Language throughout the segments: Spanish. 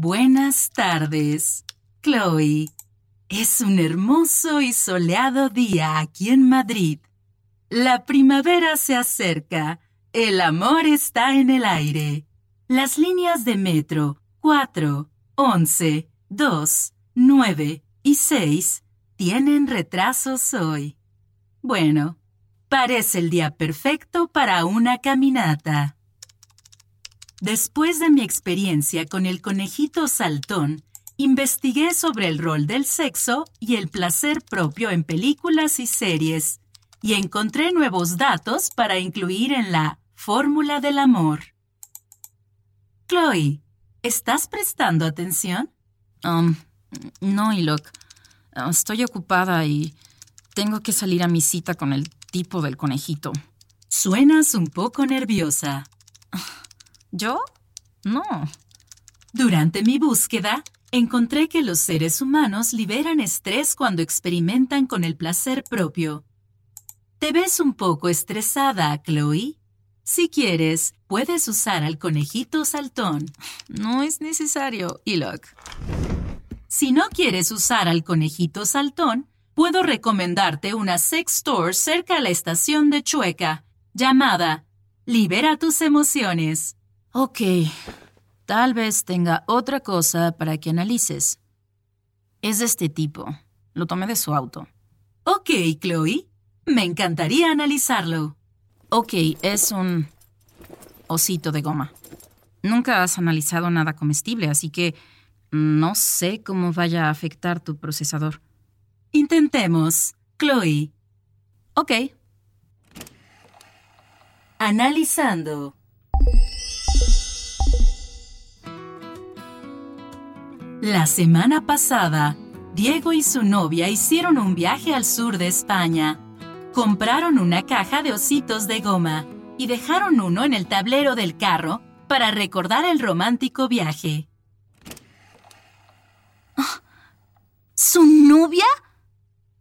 Buenas tardes, Chloe. Es un hermoso y soleado día aquí en Madrid. La primavera se acerca. El amor está en el aire. Las líneas de metro 4, 11, 2, 9 y 6 tienen retrasos hoy. Bueno, parece el día perfecto para una caminata. Después de mi experiencia con el conejito saltón, investigué sobre el rol del sexo y el placer propio en películas y series, y encontré nuevos datos para incluir en la fórmula del amor. Chloe, ¿estás prestando atención? Um, no, Ilok. Estoy ocupada y tengo que salir a mi cita con el tipo del conejito. Suenas un poco nerviosa. ¿Yo? No. Durante mi búsqueda, encontré que los seres humanos liberan estrés cuando experimentan con el placer propio. ¿Te ves un poco estresada, Chloe? Si quieres, puedes usar al conejito saltón. No es necesario, Ilok. Si no quieres usar al conejito saltón, puedo recomendarte una sex store cerca a la estación de Chueca, llamada Libera tus emociones. Ok, tal vez tenga otra cosa para que analices. Es de este tipo. Lo tomé de su auto. Ok, Chloe. Me encantaría analizarlo. Ok, es un osito de goma. Nunca has analizado nada comestible, así que no sé cómo vaya a afectar tu procesador. Intentemos, Chloe. Ok. Analizando. La semana pasada, Diego y su novia hicieron un viaje al sur de España. Compraron una caja de ositos de goma y dejaron uno en el tablero del carro para recordar el romántico viaje. ¿Su novia?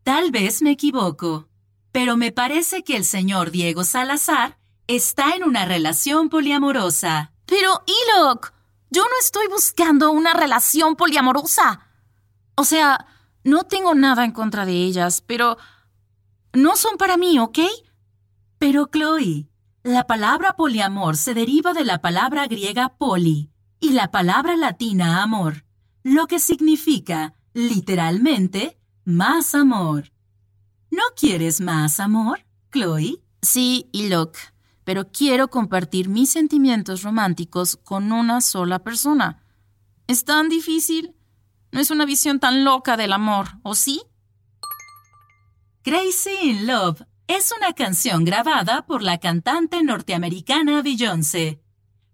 Tal vez me equivoco, pero me parece que el señor Diego Salazar está en una relación poliamorosa. Pero, Ilok, yo no estoy buscando una relación poliamorosa. O sea, no tengo nada en contra de ellas, pero no son para mí, ¿ok? Pero, Chloe, la palabra poliamor se deriva de la palabra griega poli y la palabra latina amor, lo que significa, literalmente, más amor. ¿No quieres más amor, Chloe? Sí, Ilok pero quiero compartir mis sentimientos románticos con una sola persona. ¿Es tan difícil? No es una visión tan loca del amor, ¿o sí? Crazy in Love es una canción grabada por la cantante norteamericana Beyoncé.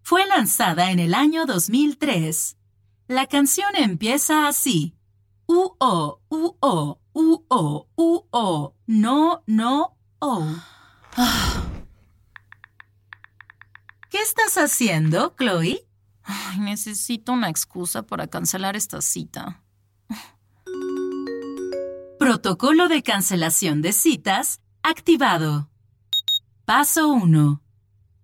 Fue lanzada en el año 2003. La canción empieza así. U-O, U-O, U-O, U-O, no, no, oh. Estás haciendo, Chloe? Ay, necesito una excusa para cancelar esta cita. Protocolo de cancelación de citas activado. Paso 1.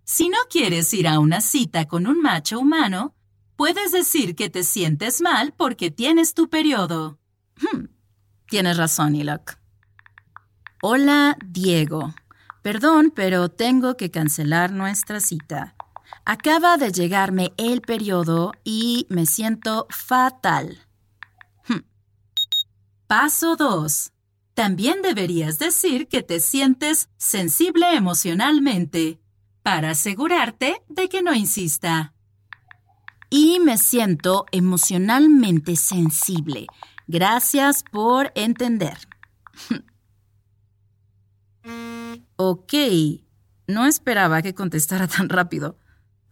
Si no quieres ir a una cita con un macho humano, puedes decir que te sientes mal porque tienes tu periodo. Hmm, tienes razón, Ilok. Hola, Diego. Perdón, pero tengo que cancelar nuestra cita. Acaba de llegarme el periodo y me siento fatal. Hmm. Paso 2. También deberías decir que te sientes sensible emocionalmente para asegurarte de que no insista. Y me siento emocionalmente sensible. Gracias por entender. ok, no esperaba que contestara tan rápido.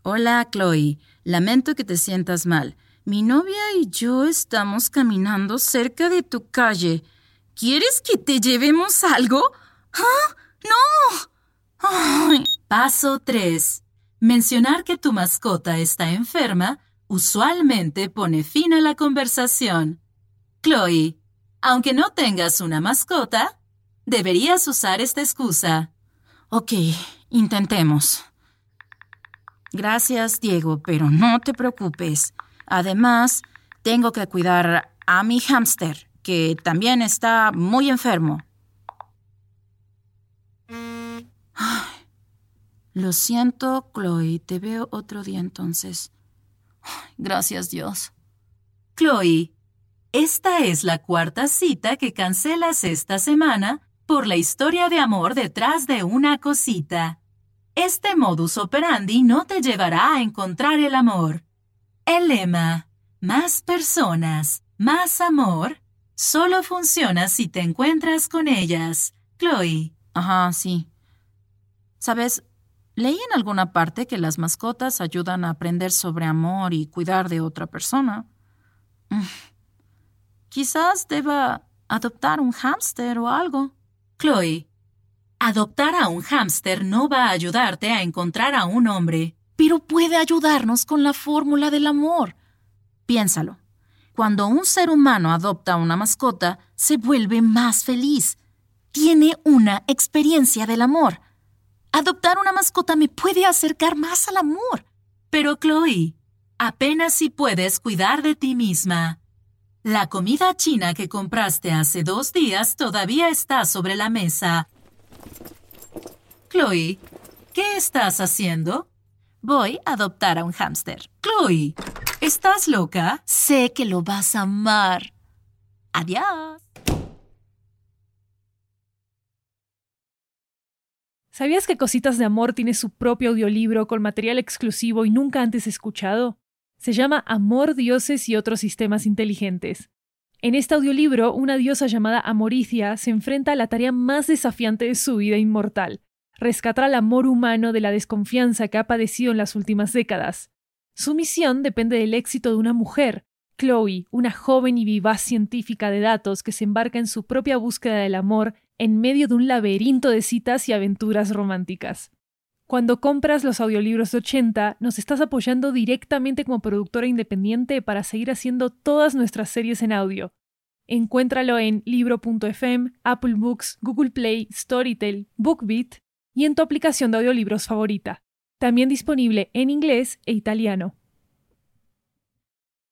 Hola, Chloe. Lamento que te sientas mal. Mi novia y yo estamos caminando cerca de tu calle. ¿Quieres que te llevemos algo? ¡Ah! ¡No! Paso 3. Mencionar que tu mascota está enferma usualmente pone fin a la conversación. Chloe, aunque no tengas una mascota, deberías usar esta excusa. Ok, intentemos. Gracias, Diego, pero no te preocupes. Además, tengo que cuidar a mi hámster, que también está muy enfermo. lo siento, Chloe. Te veo otro día entonces. gracias, Dios. Chloe, esta es la cuarta cita que cancelas esta semana por la historia de amor detrás de una cosita. Este modus operandi no te llevará a encontrar el amor. El lema, más personas, más amor, solo funciona si te encuentras con ellas. Chloe. Ajá, sí. Sabes, leí en alguna parte que las mascotas ayudan a aprender sobre amor y cuidar de otra persona. Mm. Quizás deba adoptar un hámster o algo. Chloe, Adoptar a un hámster no va a ayudarte a encontrar a un hombre. Pero puede ayudarnos con la fórmula del amor. Piénsalo. Cuando un ser humano adopta una mascota, se vuelve más feliz. Tiene una experiencia del amor. Adoptar una mascota me puede acercar más al amor. Pero Chloe, apenas si puedes cuidar de ti misma. La comida china que compraste hace dos días todavía está sobre la mesa Chloe, ¿qué estás haciendo? Voy a adoptar a un hámster. Chloe, ¿estás loca? Sé que lo vas a amar. Adiós. ¿Sabías que Cositas de Amor tiene su propio audiolibro con material exclusivo y nunca antes escuchado? Se llama Amor, Dioses y otros sistemas inteligentes. En este audiolibro, una diosa llamada Amoricia se enfrenta a la tarea más desafiante de su vida inmortal, rescatar al amor humano de la desconfianza que ha padecido en las últimas décadas. Su misión depende del éxito de una mujer, Chloe, una joven y vivaz científica de datos que se embarca en su propia búsqueda del amor en medio de un laberinto de citas y aventuras románticas. Cuando compras los audiolibros de 80, nos estás apoyando directamente como productora independiente para seguir haciendo todas nuestras series en audio. Encuéntralo en libro.fm, Apple Books, Google Play, Storytel, BookBeat y en tu aplicación de audiolibros favorita. También disponible en inglés e italiano.